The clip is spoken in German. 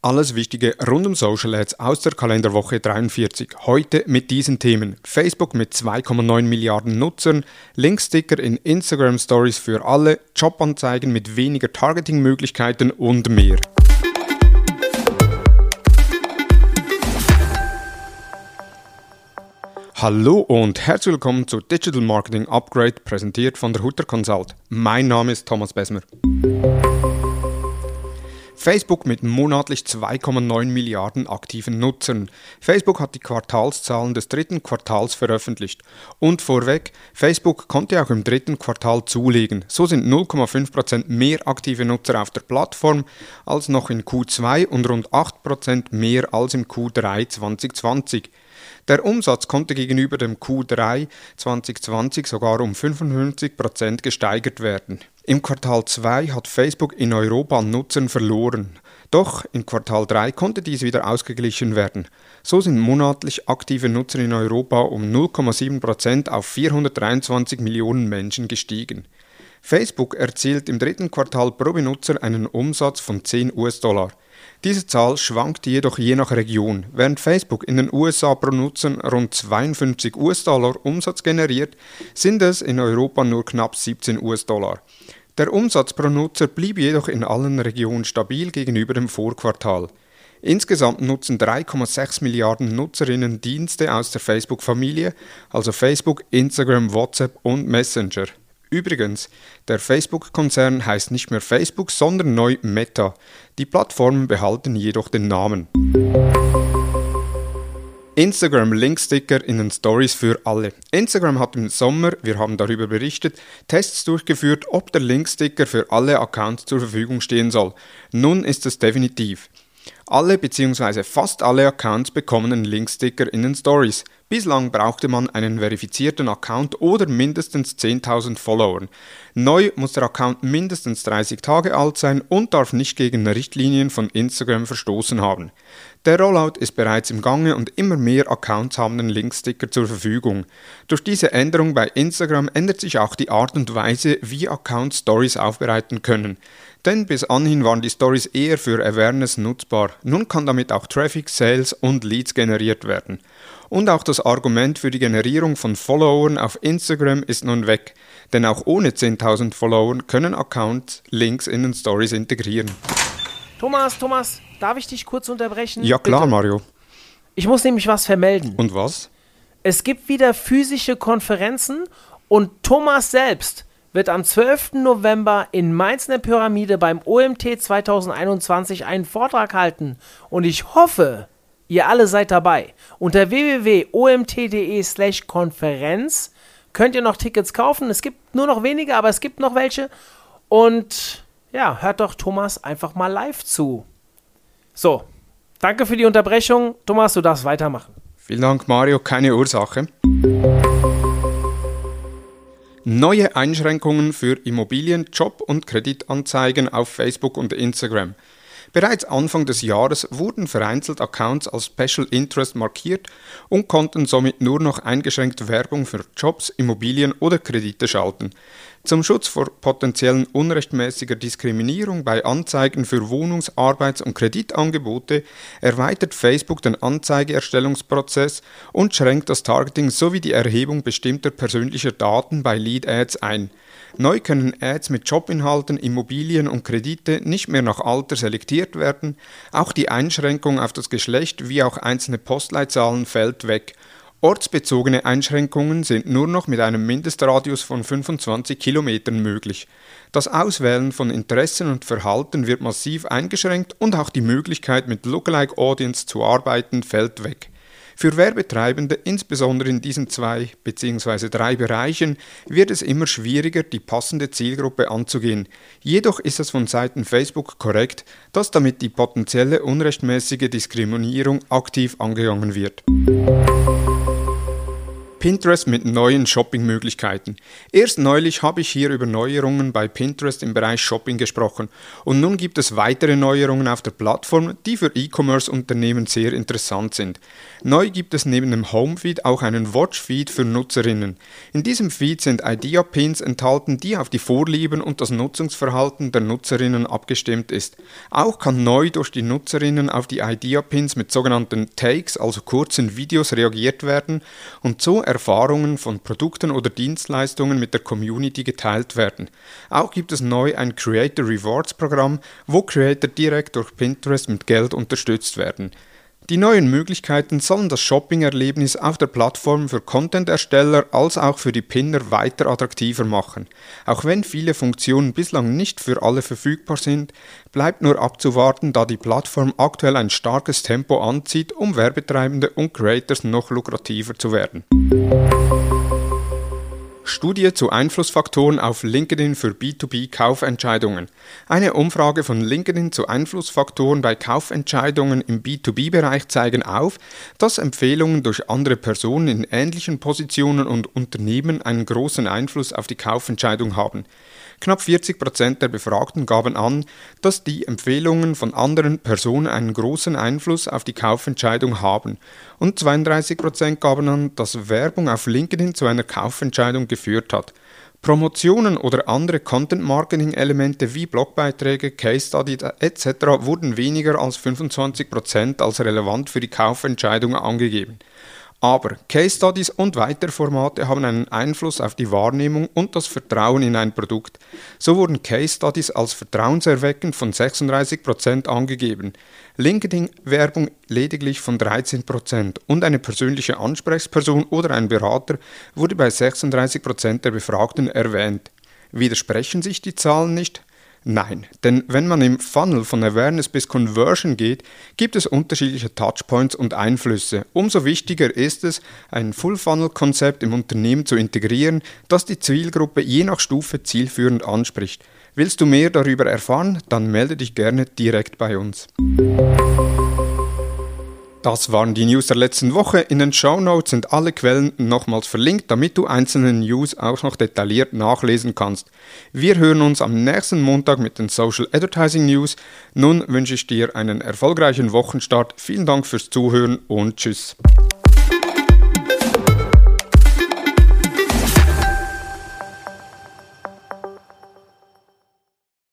Alles Wichtige rund um Social Ads aus der Kalenderwoche 43. Heute mit diesen Themen. Facebook mit 2,9 Milliarden Nutzern, Linksticker in Instagram Stories für alle, Jobanzeigen mit weniger Targeting-Möglichkeiten und mehr. Hallo und herzlich willkommen zu Digital Marketing Upgrade, präsentiert von der Hutter Consult. Mein Name ist Thomas Besmer. Facebook mit monatlich 2,9 Milliarden aktiven Nutzern. Facebook hat die Quartalszahlen des dritten Quartals veröffentlicht. Und vorweg, Facebook konnte auch im dritten Quartal zulegen. So sind 0,5% mehr aktive Nutzer auf der Plattform als noch in Q2 und rund 8% mehr als im Q3 2020. Der Umsatz konnte gegenüber dem Q3 2020 sogar um 55% gesteigert werden. Im Quartal 2 hat Facebook in Europa an Nutzern verloren. Doch in Quartal 3 konnte dies wieder ausgeglichen werden. So sind monatlich aktive Nutzer in Europa um 0,7% auf 423 Millionen Menschen gestiegen. Facebook erzielt im dritten Quartal pro Benutzer einen Umsatz von 10 US-Dollar. Diese Zahl schwankt jedoch je nach Region. Während Facebook in den USA pro Nutzer rund 52 US-Dollar Umsatz generiert, sind es in Europa nur knapp 17 US-Dollar. Der Umsatz pro Nutzer blieb jedoch in allen Regionen stabil gegenüber dem Vorquartal. Insgesamt nutzen 3,6 Milliarden Nutzerinnen Dienste aus der Facebook-Familie, also Facebook, Instagram, WhatsApp und Messenger. Übrigens, der Facebook-Konzern heißt nicht mehr Facebook, sondern neu Meta. Die Plattformen behalten jedoch den Namen. Instagram Linksticker in den Stories für alle. Instagram hat im Sommer, wir haben darüber berichtet, Tests durchgeführt, ob der Linksticker für alle Accounts zur Verfügung stehen soll. Nun ist es definitiv. Alle bzw. fast alle Accounts bekommen einen Linksticker in den Stories. Bislang brauchte man einen verifizierten Account oder mindestens 10.000 Follower. Neu muss der Account mindestens 30 Tage alt sein und darf nicht gegen Richtlinien von Instagram verstoßen haben. Der Rollout ist bereits im Gange und immer mehr Accounts haben den Linksticker zur Verfügung. Durch diese Änderung bei Instagram ändert sich auch die Art und Weise, wie Accounts Stories aufbereiten können. Denn bis anhin waren die Stories eher für Awareness nutzbar. Nun kann damit auch Traffic, Sales und Leads generiert werden. Und auch das Argument für die Generierung von Followern auf Instagram ist nun weg, denn auch ohne 10.000 Follower können Accounts Links in den Stories integrieren. Thomas, Thomas, darf ich dich kurz unterbrechen? Ja klar, Bitte? Mario. Ich muss nämlich was vermelden. Und was? Es gibt wieder physische Konferenzen und Thomas selbst wird am 12. November in Mainz in der Pyramide beim OMT 2021 einen Vortrag halten. Und ich hoffe, Ihr alle seid dabei. Unter www.omt.de slash Konferenz könnt ihr noch Tickets kaufen. Es gibt nur noch wenige, aber es gibt noch welche. Und ja, hört doch Thomas einfach mal live zu. So, danke für die Unterbrechung. Thomas, du darfst weitermachen. Vielen Dank, Mario. Keine Ursache. Neue Einschränkungen für Immobilien, Job- und Kreditanzeigen auf Facebook und Instagram. Bereits Anfang des Jahres wurden vereinzelt Accounts als Special Interest markiert und konnten somit nur noch eingeschränkt Werbung für Jobs, Immobilien oder Kredite schalten. Zum Schutz vor potenziellen unrechtmäßiger Diskriminierung bei Anzeigen für Wohnungs-, Arbeits- und Kreditangebote erweitert Facebook den Anzeigeerstellungsprozess und schränkt das Targeting sowie die Erhebung bestimmter persönlicher Daten bei Lead Ads ein. Neu können Ads mit Jobinhalten, Immobilien und Kredite nicht mehr nach Alter selektiert werden. Auch die Einschränkung auf das Geschlecht wie auch einzelne Postleitzahlen fällt weg. Ortsbezogene Einschränkungen sind nur noch mit einem Mindestradius von 25 Kilometern möglich. Das Auswählen von Interessen und Verhalten wird massiv eingeschränkt und auch die Möglichkeit mit Lookalike Audience zu arbeiten fällt weg. Für Werbetreibende, insbesondere in diesen zwei bzw. drei Bereichen, wird es immer schwieriger, die passende Zielgruppe anzugehen. Jedoch ist es von Seiten Facebook korrekt, dass damit die potenzielle unrechtmäßige Diskriminierung aktiv angegangen wird. Pinterest mit neuen Shoppingmöglichkeiten. Erst neulich habe ich hier über Neuerungen bei Pinterest im Bereich Shopping gesprochen und nun gibt es weitere Neuerungen auf der Plattform, die für E-Commerce-Unternehmen sehr interessant sind. Neu gibt es neben dem Home-Feed auch einen Watch-Feed für Nutzerinnen. In diesem Feed sind Idea-Pins enthalten, die auf die Vorlieben und das Nutzungsverhalten der Nutzerinnen abgestimmt ist. Auch kann neu durch die Nutzerinnen auf die Idea-Pins mit sogenannten Takes, also kurzen Videos, reagiert werden und so Erfahrungen von Produkten oder Dienstleistungen mit der Community geteilt werden. Auch gibt es neu ein Creator Rewards Programm, wo Creator direkt durch Pinterest mit Geld unterstützt werden. Die neuen Möglichkeiten sollen das Shopping-Erlebnis auf der Plattform für Content-Ersteller als auch für die Pinner weiter attraktiver machen. Auch wenn viele Funktionen bislang nicht für alle verfügbar sind, bleibt nur abzuwarten, da die Plattform aktuell ein starkes Tempo anzieht, um Werbetreibende und Creators noch lukrativer zu werden. Studie zu Einflussfaktoren auf LinkedIn für B2B-Kaufentscheidungen. Eine Umfrage von LinkedIn zu Einflussfaktoren bei Kaufentscheidungen im B2B-Bereich zeigen auf, dass Empfehlungen durch andere Personen in ähnlichen Positionen und Unternehmen einen großen Einfluss auf die Kaufentscheidung haben. Knapp 40 Prozent der Befragten gaben an, dass die Empfehlungen von anderen Personen einen großen Einfluss auf die Kaufentscheidung haben und 32 Prozent gaben an, dass Werbung auf LinkedIn zu einer Kaufentscheidung geführt hat. Promotionen oder andere Content-Marketing-Elemente wie Blogbeiträge, Case Studies etc. wurden weniger als 25 Prozent als relevant für die Kaufentscheidung angegeben. Aber Case Studies und weitere Formate haben einen Einfluss auf die Wahrnehmung und das Vertrauen in ein Produkt. So wurden Case Studies als vertrauenserweckend von 36% angegeben, LinkedIn-Werbung lediglich von 13% und eine persönliche Ansprechperson oder ein Berater wurde bei 36% der Befragten erwähnt. Widersprechen sich die Zahlen nicht? Nein, denn wenn man im Funnel von Awareness bis Conversion geht, gibt es unterschiedliche Touchpoints und Einflüsse. Umso wichtiger ist es, ein Full-Funnel-Konzept im Unternehmen zu integrieren, das die Zielgruppe je nach Stufe zielführend anspricht. Willst du mehr darüber erfahren, dann melde dich gerne direkt bei uns. Das waren die News der letzten Woche. In den Show Notes sind alle Quellen nochmals verlinkt, damit du einzelne News auch noch detailliert nachlesen kannst. Wir hören uns am nächsten Montag mit den Social Advertising News. Nun wünsche ich dir einen erfolgreichen Wochenstart. Vielen Dank fürs Zuhören und tschüss.